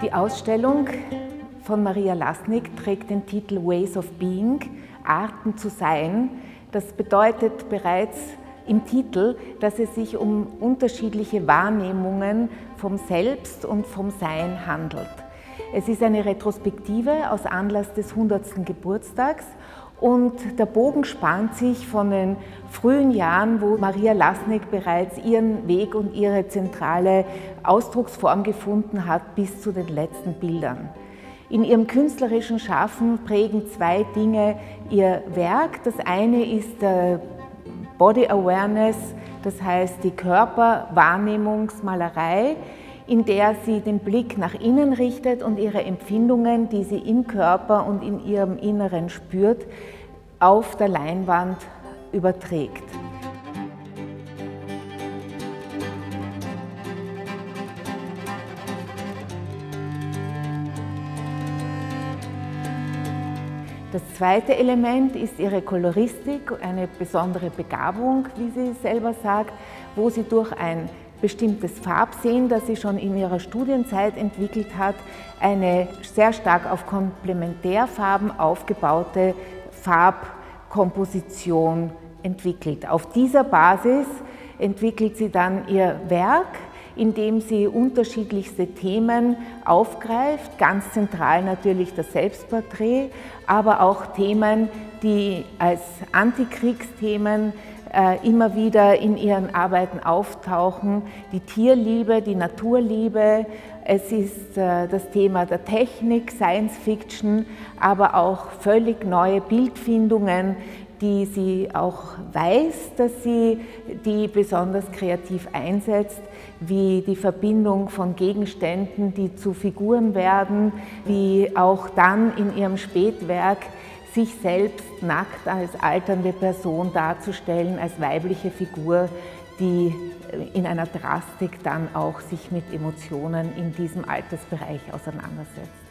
Die Ausstellung von Maria Lasnik trägt den Titel Ways of Being, Arten zu sein. Das bedeutet bereits im Titel, dass es sich um unterschiedliche Wahrnehmungen vom Selbst und vom Sein handelt. Es ist eine Retrospektive aus Anlass des 100. Geburtstags und der Bogen spannt sich von den frühen Jahren, wo Maria Lasnik bereits ihren Weg und ihre zentrale Ausdrucksform gefunden hat, bis zu den letzten Bildern. In ihrem künstlerischen Schaffen prägen zwei Dinge ihr Werk. Das eine ist der Body Awareness, das heißt die Körperwahrnehmungsmalerei, in der sie den Blick nach innen richtet und ihre Empfindungen, die sie im Körper und in ihrem Inneren spürt, auf der Leinwand überträgt. Das zweite Element ist ihre Koloristik, eine besondere Begabung, wie sie selber sagt, wo sie durch ein bestimmtes Farbsehen, das sie schon in ihrer Studienzeit entwickelt hat, eine sehr stark auf Komplementärfarben aufgebaute Farbkomposition entwickelt. Auf dieser Basis entwickelt sie dann ihr Werk, indem sie unterschiedlichste Themen aufgreift, ganz zentral natürlich das Selbstporträt, aber auch Themen, die als Antikriegsthemen immer wieder in ihren Arbeiten auftauchen. Die Tierliebe, die Naturliebe, es ist äh, das Thema der Technik, Science Fiction, aber auch völlig neue Bildfindungen, die sie auch weiß, dass sie die besonders kreativ einsetzt, wie die Verbindung von Gegenständen, die zu Figuren werden, wie auch dann in ihrem Spätwerk sich selbst nackt als alternde Person darzustellen, als weibliche Figur, die in einer Drastik dann auch sich mit Emotionen in diesem Altersbereich auseinandersetzt.